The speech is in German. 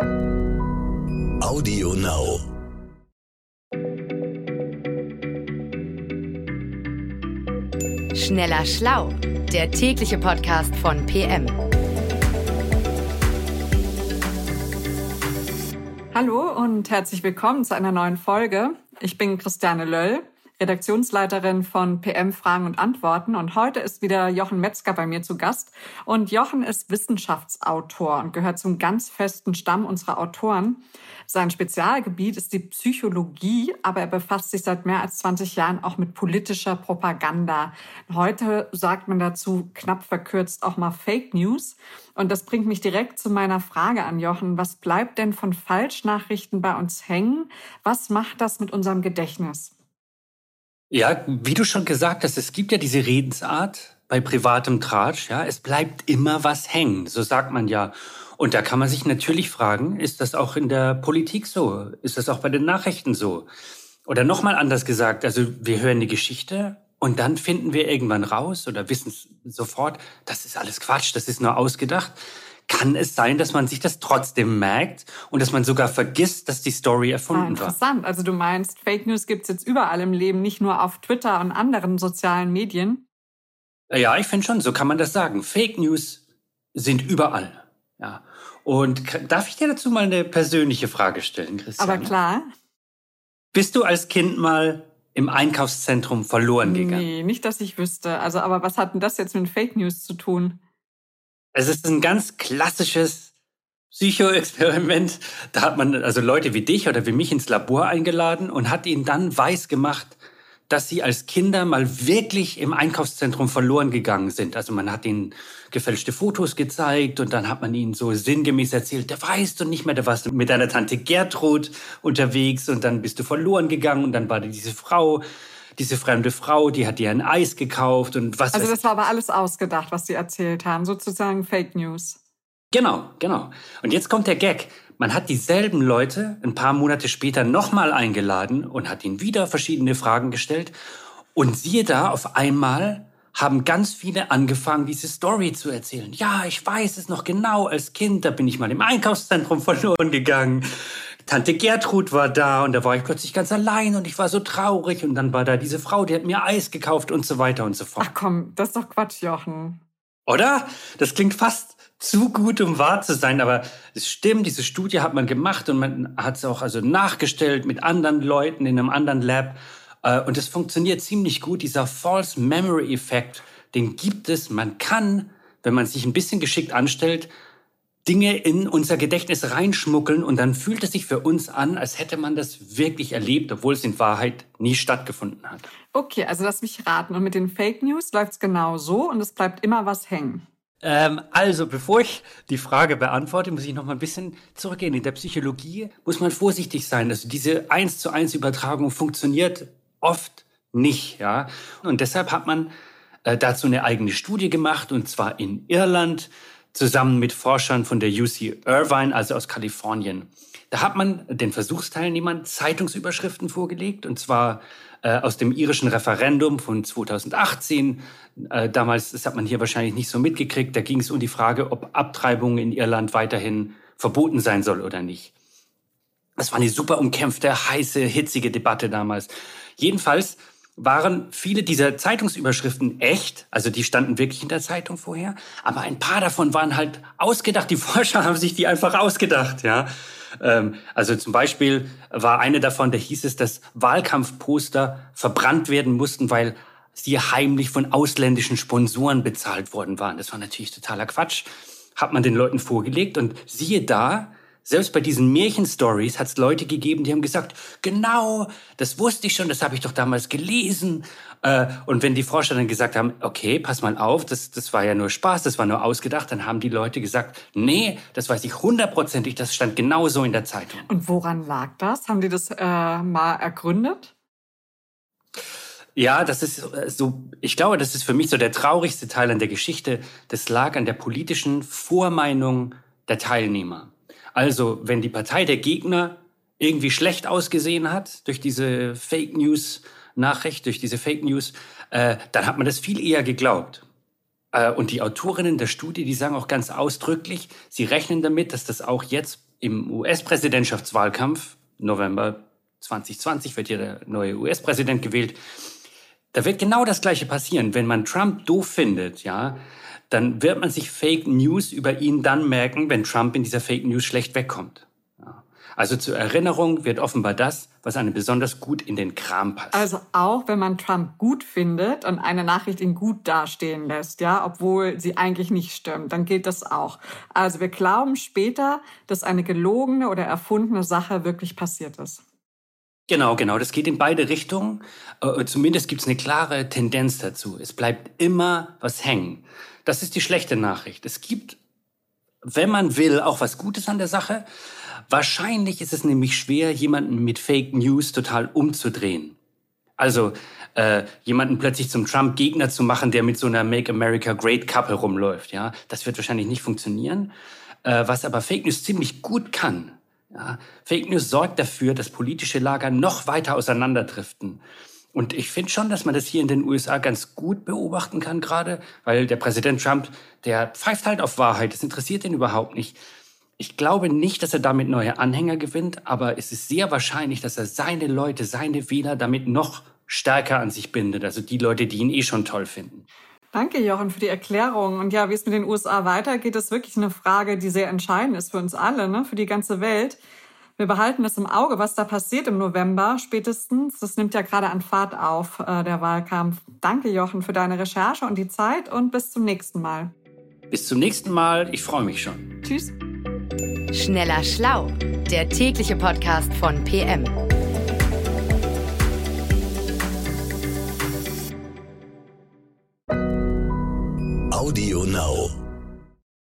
Audio Now. Schneller Schlau, der tägliche Podcast von PM. Hallo und herzlich willkommen zu einer neuen Folge. Ich bin Christiane Löll, Redaktionsleiterin von PM Fragen und Antworten und heute ist wieder Jochen Metzger bei mir zu Gast. Und Jochen ist Wissenschaftsautor und gehört zum ganz festen Stamm unserer Autoren. Sein Spezialgebiet ist die Psychologie, aber er befasst sich seit mehr als 20 Jahren auch mit politischer Propaganda. Heute sagt man dazu knapp verkürzt auch mal Fake News. Und das bringt mich direkt zu meiner Frage an Jochen. Was bleibt denn von Falschnachrichten bei uns hängen? Was macht das mit unserem Gedächtnis? Ja, wie du schon gesagt hast, es gibt ja diese Redensart bei privatem Tratsch, ja, es bleibt immer was hängen, so sagt man ja. Und da kann man sich natürlich fragen, ist das auch in der Politik so? Ist das auch bei den Nachrichten so? Oder nochmal anders gesagt, also wir hören die Geschichte und dann finden wir irgendwann raus oder wissen sofort, das ist alles Quatsch, das ist nur ausgedacht. Kann es sein, dass man sich das trotzdem merkt und dass man sogar vergisst, dass die Story erfunden ah, interessant. war? Interessant. Also du meinst, Fake News gibt's jetzt überall im Leben, nicht nur auf Twitter und anderen sozialen Medien? Ja, ich finde schon, so kann man das sagen. Fake News sind überall. Ja. Und darf ich dir dazu mal eine persönliche Frage stellen, Christian? Aber klar. Bist du als Kind mal im Einkaufszentrum verloren gegangen? Nee, nicht, dass ich wüsste. Also, aber was hat denn das jetzt mit Fake News zu tun? Es ist ein ganz klassisches Psychoexperiment. Da hat man also Leute wie dich oder wie mich ins Labor eingeladen und hat ihnen dann weiß gemacht, dass sie als Kinder mal wirklich im Einkaufszentrum verloren gegangen sind. Also man hat ihnen gefälschte Fotos gezeigt und dann hat man ihnen so sinngemäß erzählt, da weißt du nicht mehr, da warst du mit deiner Tante Gertrud unterwegs und dann bist du verloren gegangen und dann war diese Frau, diese fremde Frau, die hat dir ein Eis gekauft und was. Also das war aber alles ausgedacht, was sie erzählt haben, sozusagen Fake News. Genau, genau. Und jetzt kommt der Gag. Man hat dieselben Leute ein paar Monate später nochmal eingeladen und hat ihnen wieder verschiedene Fragen gestellt. Und siehe da, auf einmal haben ganz viele angefangen, diese Story zu erzählen. Ja, ich weiß es noch genau. Als Kind, da bin ich mal im Einkaufszentrum verloren gegangen. Tante Gertrud war da und da war ich plötzlich ganz allein und ich war so traurig. Und dann war da diese Frau, die hat mir Eis gekauft und so weiter und so fort. Ach komm, das ist doch Quatsch, Jochen. Oder? Das klingt fast zu gut, um wahr zu sein. Aber es stimmt, diese Studie hat man gemacht und man hat es auch also nachgestellt mit anderen Leuten in einem anderen Lab. Äh, und es funktioniert ziemlich gut. Dieser False Memory Effekt, den gibt es. Man kann, wenn man sich ein bisschen geschickt anstellt, Dinge in unser Gedächtnis reinschmuggeln und dann fühlt es sich für uns an, als hätte man das wirklich erlebt, obwohl es in Wahrheit nie stattgefunden hat. Okay, also lass mich raten. Und mit den Fake News läuft es genau so und es bleibt immer was hängen. Ähm, also, bevor ich die Frage beantworte, muss ich noch mal ein bisschen zurückgehen. In der Psychologie muss man vorsichtig sein. Also diese eins zu eins Übertragung funktioniert oft nicht, ja. Und deshalb hat man äh, dazu eine eigene Studie gemacht und zwar in Irland zusammen mit Forschern von der UC Irvine, also aus Kalifornien. Da hat man den Versuchsteilnehmern Zeitungsüberschriften vorgelegt und zwar äh, aus dem irischen Referendum von 2018. Äh, damals, das hat man hier wahrscheinlich nicht so mitgekriegt, da ging es um die Frage, ob Abtreibung in Irland weiterhin verboten sein soll oder nicht. Das war eine super umkämpfte, heiße, hitzige Debatte damals. Jedenfalls waren viele dieser Zeitungsüberschriften echt, also die standen wirklich in der Zeitung vorher, aber ein paar davon waren halt ausgedacht. Die Forscher haben sich die einfach ausgedacht, ja. Ähm, also zum Beispiel war eine davon, da hieß es, dass Wahlkampfposter verbrannt werden mussten, weil sie heimlich von ausländischen Sponsoren bezahlt worden waren. Das war natürlich totaler Quatsch. Hat man den Leuten vorgelegt und siehe da, selbst bei diesen Märchenstories hat es Leute gegeben, die haben gesagt, genau, das wusste ich schon, das habe ich doch damals gelesen. Äh, und wenn die Forscher dann gesagt haben, okay, pass mal auf, das, das war ja nur Spaß, das war nur ausgedacht, dann haben die Leute gesagt, nee, das weiß ich hundertprozentig, das stand genau so in der Zeitung. Und woran lag das? Haben die das äh, mal ergründet? Ja, das ist äh, so, ich glaube, das ist für mich so der traurigste Teil an der Geschichte. Das lag an der politischen Vormeinung der Teilnehmer. Also, wenn die Partei der Gegner irgendwie schlecht ausgesehen hat durch diese Fake News Nachricht, durch diese Fake News, äh, dann hat man das viel eher geglaubt. Äh, und die Autorinnen der Studie, die sagen auch ganz ausdrücklich, sie rechnen damit, dass das auch jetzt im US-Präsidentschaftswahlkampf, November 2020 wird hier der neue US-Präsident gewählt, da wird genau das Gleiche passieren. Wenn man Trump doof findet, ja, dann wird man sich Fake News über ihn dann merken, wenn Trump in dieser Fake News schlecht wegkommt. Also zur Erinnerung wird offenbar das, was einem besonders gut in den Kram passt. Also auch wenn man Trump gut findet und eine Nachricht ihn gut dastehen lässt, ja, obwohl sie eigentlich nicht stimmt, dann gilt das auch. Also wir glauben später, dass eine gelogene oder erfundene Sache wirklich passiert ist. Genau, genau. Das geht in beide Richtungen. Äh, zumindest gibt es eine klare Tendenz dazu. Es bleibt immer was hängen. Das ist die schlechte Nachricht. Es gibt, wenn man will, auch was Gutes an der Sache. Wahrscheinlich ist es nämlich schwer, jemanden mit Fake News total umzudrehen. Also äh, jemanden plötzlich zum Trump-Gegner zu machen, der mit so einer Make America Great Kappe rumläuft. Ja, das wird wahrscheinlich nicht funktionieren. Äh, was aber Fake News ziemlich gut kann. Ja, Fake News sorgt dafür, dass politische Lager noch weiter auseinanderdriften. Und ich finde schon, dass man das hier in den USA ganz gut beobachten kann gerade, weil der Präsident Trump, der pfeift halt auf Wahrheit. Das interessiert ihn überhaupt nicht. Ich glaube nicht, dass er damit neue Anhänger gewinnt, aber es ist sehr wahrscheinlich, dass er seine Leute, seine Wähler damit noch stärker an sich bindet. Also die Leute, die ihn eh schon toll finden. Danke, Jochen, für die Erklärung. Und ja, wie es mit den USA weitergeht, ist wirklich eine Frage, die sehr entscheidend ist für uns alle, ne? für die ganze Welt. Wir behalten das im Auge, was da passiert im November spätestens. Das nimmt ja gerade an Fahrt auf, äh, der Wahlkampf. Danke, Jochen, für deine Recherche und die Zeit und bis zum nächsten Mal. Bis zum nächsten Mal. Ich freue mich schon. Tschüss. Schneller Schlau, der tägliche Podcast von PM.